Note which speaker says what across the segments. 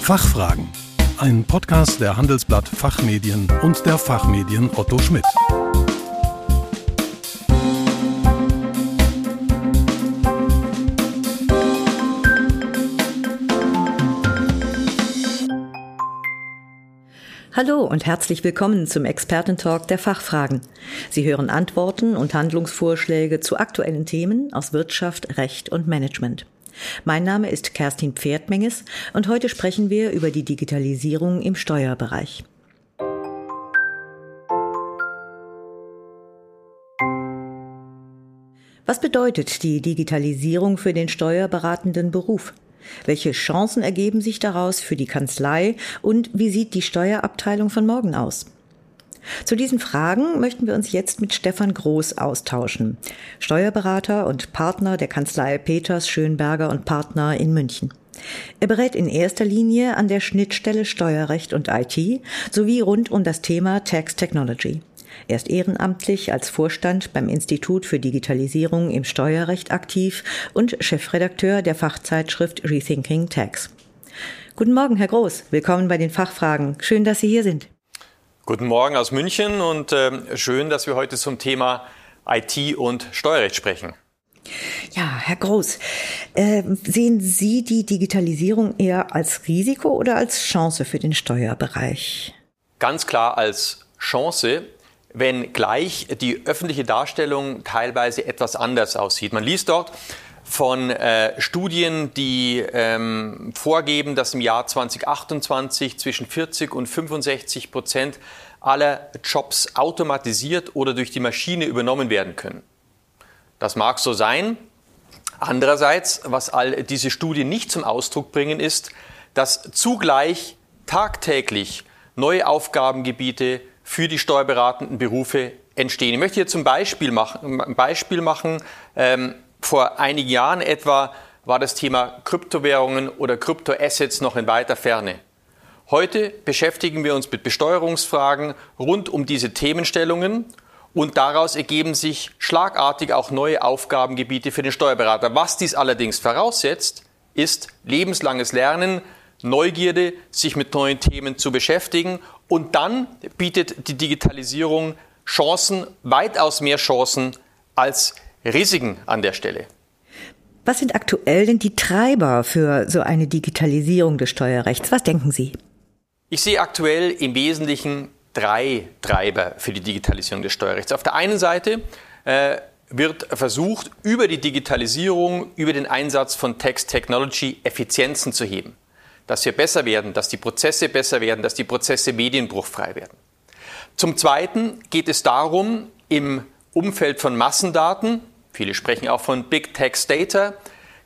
Speaker 1: Fachfragen. Ein Podcast der Handelsblatt Fachmedien und der Fachmedien Otto Schmidt.
Speaker 2: Hallo und herzlich willkommen zum Expertentalk der Fachfragen. Sie hören Antworten und Handlungsvorschläge zu aktuellen Themen aus Wirtschaft, Recht und Management. Mein Name ist Kerstin Pferdmenges und heute sprechen wir über die Digitalisierung im Steuerbereich. Was bedeutet die Digitalisierung für den steuerberatenden Beruf? Welche Chancen ergeben sich daraus für die Kanzlei und wie sieht die Steuerabteilung von morgen aus? Zu diesen Fragen möchten wir uns jetzt mit Stefan Groß austauschen, Steuerberater und Partner der Kanzlei Peters Schönberger und Partner in München. Er berät in erster Linie an der Schnittstelle Steuerrecht und IT sowie rund um das Thema Tax Technology. Er ist ehrenamtlich als Vorstand beim Institut für Digitalisierung im Steuerrecht aktiv und Chefredakteur der Fachzeitschrift Rethinking Tax. Guten Morgen, Herr Groß. Willkommen bei den Fachfragen. Schön, dass Sie hier sind.
Speaker 3: Guten Morgen aus München und äh, schön, dass wir heute zum Thema IT und Steuerrecht sprechen.
Speaker 2: Ja, Herr Groß, äh, sehen Sie die Digitalisierung eher als Risiko oder als Chance für den Steuerbereich?
Speaker 3: Ganz klar als Chance, wenn gleich die öffentliche Darstellung teilweise etwas anders aussieht. Man liest dort, von äh, Studien, die ähm, vorgeben, dass im Jahr 2028 zwischen 40 und 65 Prozent aller Jobs automatisiert oder durch die Maschine übernommen werden können. Das mag so sein. Andererseits, was all diese Studien nicht zum Ausdruck bringen, ist, dass zugleich tagtäglich neue Aufgabengebiete für die steuerberatenden Berufe entstehen. Ich möchte hier zum Beispiel machen, ein Beispiel machen ähm, vor einigen Jahren etwa war das Thema Kryptowährungen oder Kryptoassets noch in weiter Ferne. Heute beschäftigen wir uns mit Besteuerungsfragen rund um diese Themenstellungen und daraus ergeben sich schlagartig auch neue Aufgabengebiete für den Steuerberater. Was dies allerdings voraussetzt, ist lebenslanges Lernen, Neugierde, sich mit neuen Themen zu beschäftigen und dann bietet die Digitalisierung Chancen, weitaus mehr Chancen als Risiken an der Stelle.
Speaker 2: Was sind aktuell denn die Treiber für so eine Digitalisierung des Steuerrechts? Was denken Sie?
Speaker 3: Ich sehe aktuell im Wesentlichen drei Treiber für die Digitalisierung des Steuerrechts. Auf der einen Seite äh, wird versucht, über die Digitalisierung, über den Einsatz von Text Technology Effizienzen zu heben. Dass wir besser werden, dass die Prozesse besser werden, dass die Prozesse medienbruchfrei werden. Zum Zweiten geht es darum, im Umfeld von Massendaten Viele sprechen auch von Big Text Data,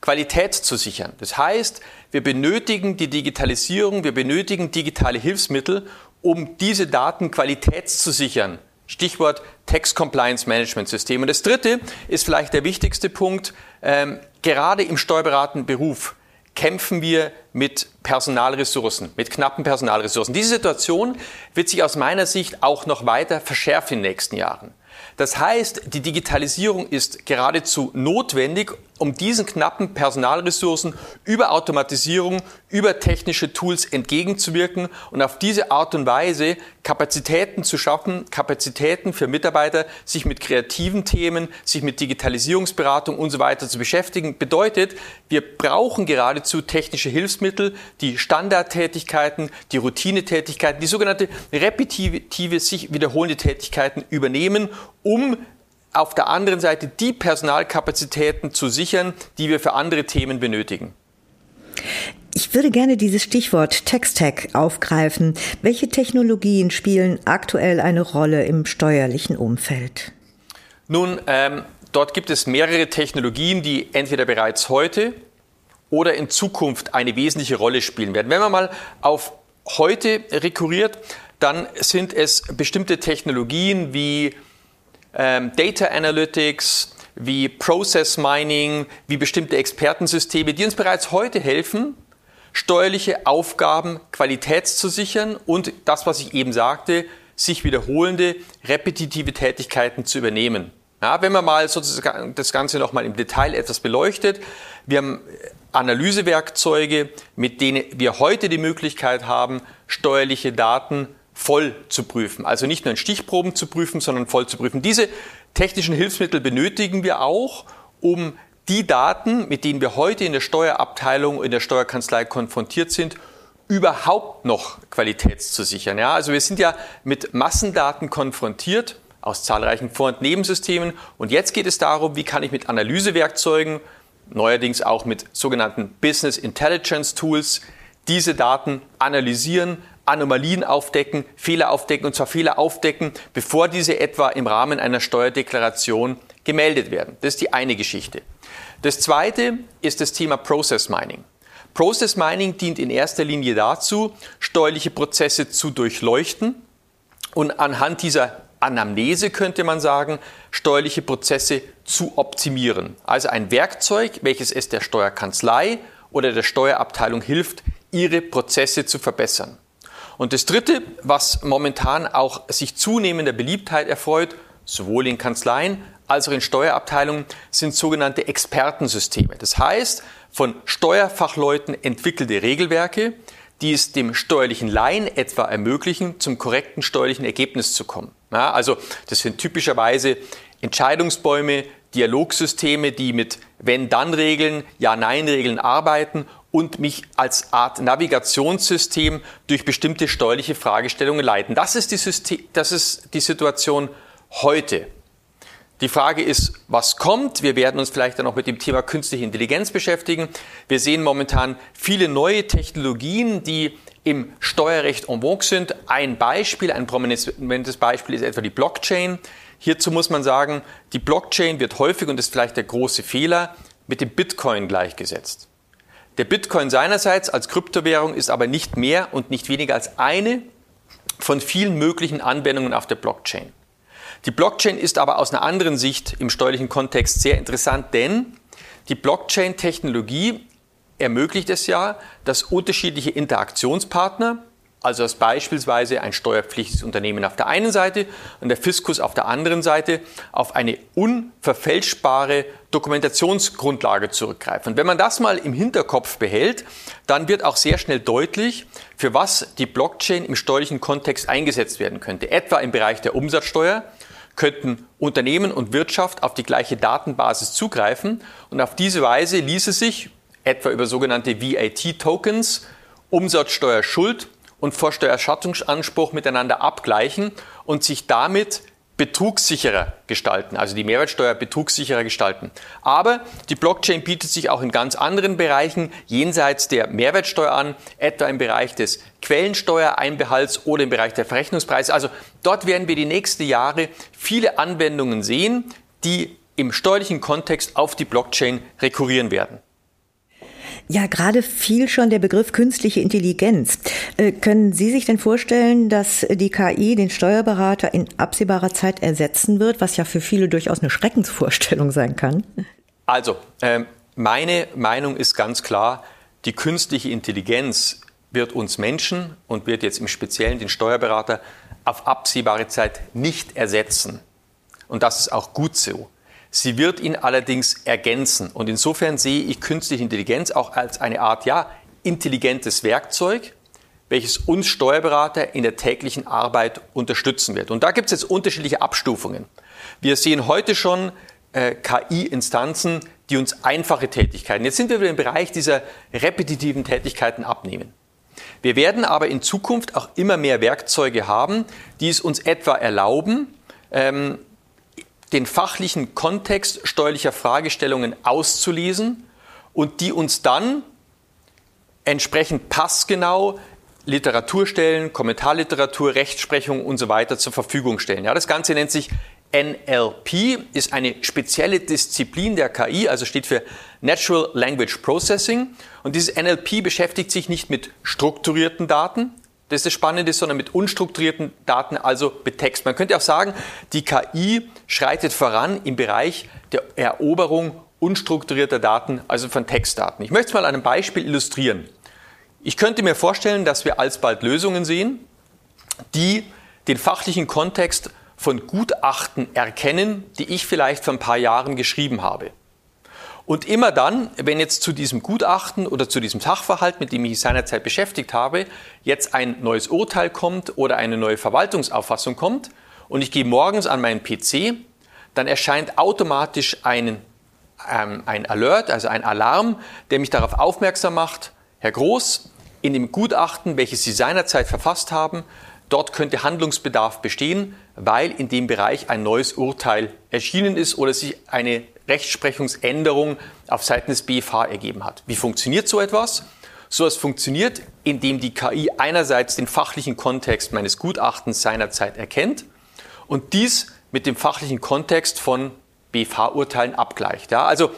Speaker 3: Qualität zu sichern. Das heißt, wir benötigen die Digitalisierung, wir benötigen digitale Hilfsmittel, um diese Daten qualitätszusichern. Stichwort Text Compliance Management System. Und das dritte ist vielleicht der wichtigste Punkt. Ähm, gerade im steuerberatenden Beruf kämpfen wir mit Personalressourcen, mit knappen Personalressourcen. Diese Situation wird sich aus meiner Sicht auch noch weiter verschärfen in den nächsten Jahren. Das heißt, die Digitalisierung ist geradezu notwendig, um diesen knappen Personalressourcen über Automatisierung, über technische Tools entgegenzuwirken und auf diese Art und Weise Kapazitäten zu schaffen, Kapazitäten für Mitarbeiter, sich mit kreativen Themen, sich mit Digitalisierungsberatung und so weiter zu beschäftigen. Bedeutet, wir brauchen geradezu technische Hilfsmittel, die Standardtätigkeiten, die Routinetätigkeiten, die sogenannte repetitive, sich wiederholende Tätigkeiten übernehmen, um auf der anderen Seite die Personalkapazitäten zu sichern, die wir für andere Themen benötigen.
Speaker 2: Ich würde gerne dieses Stichwort Text-Tech aufgreifen. Welche Technologien spielen aktuell eine Rolle im steuerlichen Umfeld?
Speaker 3: Nun, ähm, dort gibt es mehrere Technologien, die entweder bereits heute oder in Zukunft eine wesentliche Rolle spielen werden. Wenn man mal auf heute rekurriert, dann sind es bestimmte Technologien wie ähm, Data Analytics, wie Process Mining, wie bestimmte Expertensysteme, die uns bereits heute helfen, steuerliche Aufgaben qualitätszusichern und das, was ich eben sagte, sich wiederholende, repetitive Tätigkeiten zu übernehmen. Ja, wenn man mal sozusagen das Ganze nochmal im Detail etwas beleuchtet, wir haben Analysewerkzeuge, mit denen wir heute die Möglichkeit haben, steuerliche Daten voll zu prüfen. Also nicht nur in Stichproben zu prüfen, sondern voll zu prüfen. Diese technischen Hilfsmittel benötigen wir auch, um die Daten, mit denen wir heute in der Steuerabteilung, in der Steuerkanzlei konfrontiert sind, überhaupt noch qualitätszusichern. Ja, also wir sind ja mit Massendaten konfrontiert aus zahlreichen Vor- und Nebensystemen. Und jetzt geht es darum, wie kann ich mit Analysewerkzeugen, neuerdings auch mit sogenannten Business Intelligence Tools, diese Daten analysieren, Anomalien aufdecken, Fehler aufdecken und zwar Fehler aufdecken, bevor diese etwa im Rahmen einer Steuerdeklaration gemeldet werden. Das ist die eine Geschichte. Das zweite ist das Thema Process Mining. Process Mining dient in erster Linie dazu, steuerliche Prozesse zu durchleuchten und anhand dieser Anamnese könnte man sagen, steuerliche Prozesse zu optimieren. Also ein Werkzeug, welches es der Steuerkanzlei oder der Steuerabteilung hilft, ihre Prozesse zu verbessern. Und das Dritte, was momentan auch sich zunehmender Beliebtheit erfreut, sowohl in Kanzleien als auch in Steuerabteilungen, sind sogenannte Expertensysteme. Das heißt, von Steuerfachleuten entwickelte Regelwerke, die es dem steuerlichen Laien etwa ermöglichen, zum korrekten steuerlichen Ergebnis zu kommen. Ja, also das sind typischerweise Entscheidungsbäume, Dialogsysteme, die mit Wenn-Dann-Regeln, Ja-Nein-Regeln arbeiten und mich als Art Navigationssystem durch bestimmte steuerliche Fragestellungen leiten. Das ist die, System, das ist die Situation heute. Die Frage ist, was kommt? Wir werden uns vielleicht dann auch mit dem Thema künstliche Intelligenz beschäftigen. Wir sehen momentan viele neue Technologien, die im Steuerrecht en vogue sind. Ein Beispiel, ein prominentes Beispiel ist etwa die Blockchain. Hierzu muss man sagen, die Blockchain wird häufig, und ist vielleicht der große Fehler, mit dem Bitcoin gleichgesetzt. Der Bitcoin seinerseits als Kryptowährung ist aber nicht mehr und nicht weniger als eine von vielen möglichen Anwendungen auf der Blockchain. Die Blockchain ist aber aus einer anderen Sicht im steuerlichen Kontext sehr interessant, denn die Blockchain-Technologie ermöglicht es ja, dass unterschiedliche Interaktionspartner also dass beispielsweise ein steuerpflichtiges Unternehmen auf der einen Seite und der Fiskus auf der anderen Seite auf eine unverfälschbare Dokumentationsgrundlage zurückgreifen. Und wenn man das mal im Hinterkopf behält, dann wird auch sehr schnell deutlich, für was die Blockchain im steuerlichen Kontext eingesetzt werden könnte. Etwa im Bereich der Umsatzsteuer könnten Unternehmen und Wirtschaft auf die gleiche Datenbasis zugreifen und auf diese Weise ließe sich etwa über sogenannte VAT-Tokens Umsatzsteuerschuld und Vorsteuererstattungsanspruch miteinander abgleichen und sich damit betrugssicherer gestalten, also die Mehrwertsteuer betrugssicherer gestalten. Aber die Blockchain bietet sich auch in ganz anderen Bereichen jenseits der Mehrwertsteuer an, etwa im Bereich des Quellensteuereinbehalts oder im Bereich der Verrechnungspreise. Also dort werden wir die nächsten Jahre viele Anwendungen sehen, die im steuerlichen Kontext auf die Blockchain rekurrieren werden.
Speaker 2: Ja, gerade fiel schon der Begriff künstliche Intelligenz. Äh, können Sie sich denn vorstellen, dass die KI den Steuerberater in absehbarer Zeit ersetzen wird, was ja für viele durchaus eine Schreckensvorstellung sein kann?
Speaker 3: Also, äh, meine Meinung ist ganz klar, die künstliche Intelligenz wird uns Menschen und wird jetzt im Speziellen den Steuerberater auf absehbare Zeit nicht ersetzen. Und das ist auch gut so. Sie wird ihn allerdings ergänzen. Und insofern sehe ich künstliche Intelligenz auch als eine Art, ja, intelligentes Werkzeug, welches uns Steuerberater in der täglichen Arbeit unterstützen wird. Und da gibt es jetzt unterschiedliche Abstufungen. Wir sehen heute schon äh, KI-Instanzen, die uns einfache Tätigkeiten, jetzt sind wir wieder im Bereich dieser repetitiven Tätigkeiten abnehmen. Wir werden aber in Zukunft auch immer mehr Werkzeuge haben, die es uns etwa erlauben, ähm, den fachlichen Kontext steuerlicher Fragestellungen auszulesen und die uns dann entsprechend passgenau Literatur stellen, Kommentarliteratur, Rechtsprechung und so weiter zur Verfügung stellen. Ja, das Ganze nennt sich NLP, ist eine spezielle Disziplin der KI, also steht für Natural Language Processing. Und dieses NLP beschäftigt sich nicht mit strukturierten Daten, das ist das Spannende, sondern mit unstrukturierten Daten, also mit Text. Man könnte auch sagen, die KI schreitet voran im Bereich der Eroberung unstrukturierter Daten, also von Textdaten. Ich möchte es mal an einem Beispiel illustrieren. Ich könnte mir vorstellen, dass wir alsbald Lösungen sehen, die den fachlichen Kontext von Gutachten erkennen, die ich vielleicht vor ein paar Jahren geschrieben habe. Und immer dann, wenn jetzt zu diesem Gutachten oder zu diesem Sachverhalt, mit dem ich mich seinerzeit beschäftigt habe, jetzt ein neues Urteil kommt oder eine neue Verwaltungsauffassung kommt und ich gehe morgens an meinen PC, dann erscheint automatisch ein, ähm, ein Alert, also ein Alarm, der mich darauf aufmerksam macht, Herr Groß, in dem Gutachten, welches Sie seinerzeit verfasst haben, dort könnte Handlungsbedarf bestehen, weil in dem Bereich ein neues Urteil erschienen ist oder sich eine Rechtsprechungsänderung auf Seiten des BFH ergeben hat. Wie funktioniert so etwas? So etwas funktioniert, indem die KI einerseits den fachlichen Kontext meines Gutachtens seinerzeit erkennt und dies mit dem fachlichen Kontext von BFH-Urteilen abgleicht. Ja, also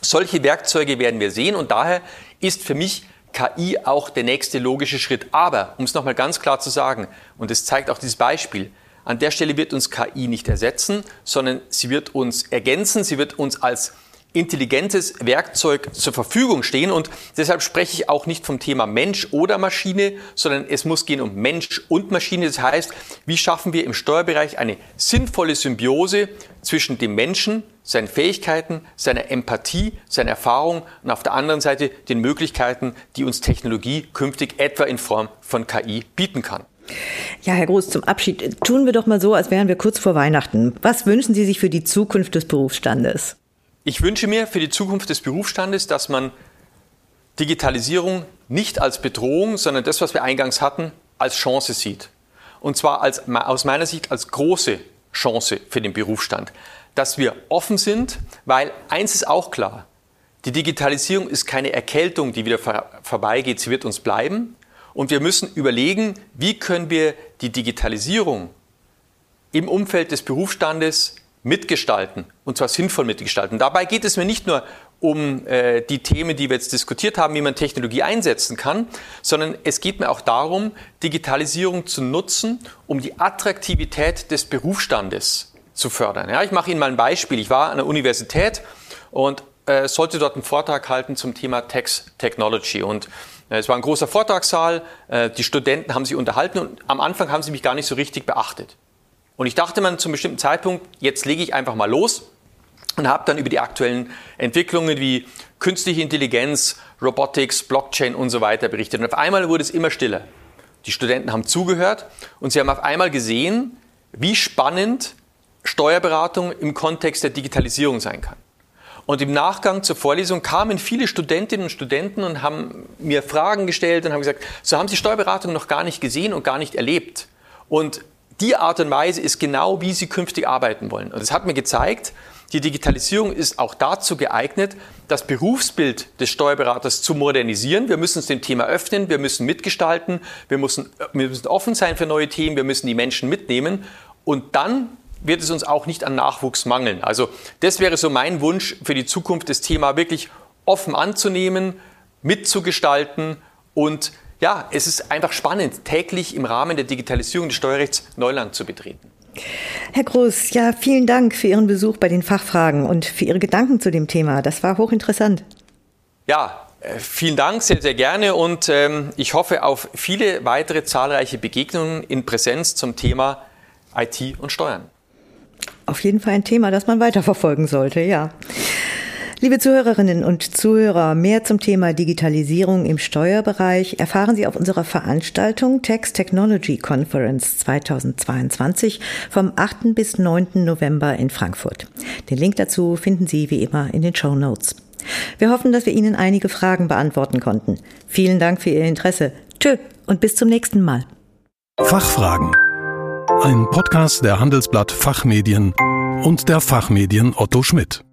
Speaker 3: solche Werkzeuge werden wir sehen und daher ist für mich KI auch der nächste logische Schritt. Aber, um es nochmal ganz klar zu sagen, und es zeigt auch dieses Beispiel, an der Stelle wird uns KI nicht ersetzen, sondern sie wird uns ergänzen, sie wird uns als intelligentes Werkzeug zur Verfügung stehen. Und deshalb spreche ich auch nicht vom Thema Mensch oder Maschine, sondern es muss gehen um Mensch und Maschine. Das heißt, wie schaffen wir im Steuerbereich eine sinnvolle Symbiose zwischen dem Menschen, seinen Fähigkeiten, seiner Empathie, seiner Erfahrung und auf der anderen Seite den Möglichkeiten, die uns Technologie künftig etwa in Form von KI bieten kann.
Speaker 2: Ja, Herr Groß, zum Abschied tun wir doch mal so, als wären wir kurz vor Weihnachten. Was wünschen Sie sich für die Zukunft des Berufsstandes?
Speaker 3: Ich wünsche mir für die Zukunft des Berufsstandes, dass man Digitalisierung nicht als Bedrohung, sondern das, was wir eingangs hatten, als Chance sieht. Und zwar als, aus meiner Sicht als große Chance für den Berufsstand. Dass wir offen sind, weil eins ist auch klar, die Digitalisierung ist keine Erkältung, die wieder vorbeigeht, sie wird uns bleiben. Und wir müssen überlegen, wie können wir die Digitalisierung im Umfeld des Berufsstandes mitgestalten und zwar sinnvoll mitgestalten. Dabei geht es mir nicht nur um äh, die Themen, die wir jetzt diskutiert haben, wie man Technologie einsetzen kann, sondern es geht mir auch darum, Digitalisierung zu nutzen, um die Attraktivität des Berufsstandes zu fördern. Ja, ich mache Ihnen mal ein Beispiel. Ich war an der Universität und äh, sollte dort einen Vortrag halten zum Thema Text Technology und es war ein großer Vortragssaal, äh, die Studenten haben sich unterhalten und am Anfang haben sie mich gar nicht so richtig beachtet. Und ich dachte mir zum bestimmten Zeitpunkt, jetzt lege ich einfach mal los und habe dann über die aktuellen Entwicklungen wie künstliche Intelligenz, Robotics, Blockchain und so weiter berichtet. Und auf einmal wurde es immer stiller. Die Studenten haben zugehört und sie haben auf einmal gesehen, wie spannend Steuerberatung im Kontext der Digitalisierung sein kann. Und im Nachgang zur Vorlesung kamen viele Studentinnen und Studenten und haben mir Fragen gestellt und haben gesagt, so haben Sie Steuerberatung noch gar nicht gesehen und gar nicht erlebt. Und die Art und Weise ist genau, wie Sie künftig arbeiten wollen. Und es hat mir gezeigt, die Digitalisierung ist auch dazu geeignet, das Berufsbild des Steuerberaters zu modernisieren. Wir müssen uns dem Thema öffnen, wir müssen mitgestalten, wir müssen, wir müssen offen sein für neue Themen, wir müssen die Menschen mitnehmen. Und dann wird es uns auch nicht an Nachwuchs mangeln. Also das wäre so mein Wunsch für die Zukunft, das Thema wirklich offen anzunehmen, mitzugestalten und ja, es ist einfach spannend, täglich im Rahmen der Digitalisierung des Steuerrechts Neuland zu betreten.
Speaker 2: Herr Groß, ja, vielen Dank für Ihren Besuch bei den Fachfragen und für Ihre Gedanken zu dem Thema. Das war hochinteressant.
Speaker 3: Ja, äh, vielen Dank, sehr, sehr gerne und ähm, ich hoffe auf viele weitere zahlreiche Begegnungen in Präsenz zum Thema IT und Steuern
Speaker 2: auf jeden Fall ein Thema, das man weiterverfolgen sollte, ja. Liebe Zuhörerinnen und Zuhörer, mehr zum Thema Digitalisierung im Steuerbereich erfahren Sie auf unserer Veranstaltung Tax Technology Conference 2022 vom 8. bis 9. November in Frankfurt. Den Link dazu finden Sie wie immer in den Show Notes. Wir hoffen, dass wir Ihnen einige Fragen beantworten konnten. Vielen Dank für Ihr Interesse. Tschö und bis zum nächsten Mal.
Speaker 1: Fachfragen ein Podcast der Handelsblatt Fachmedien und der Fachmedien Otto Schmidt.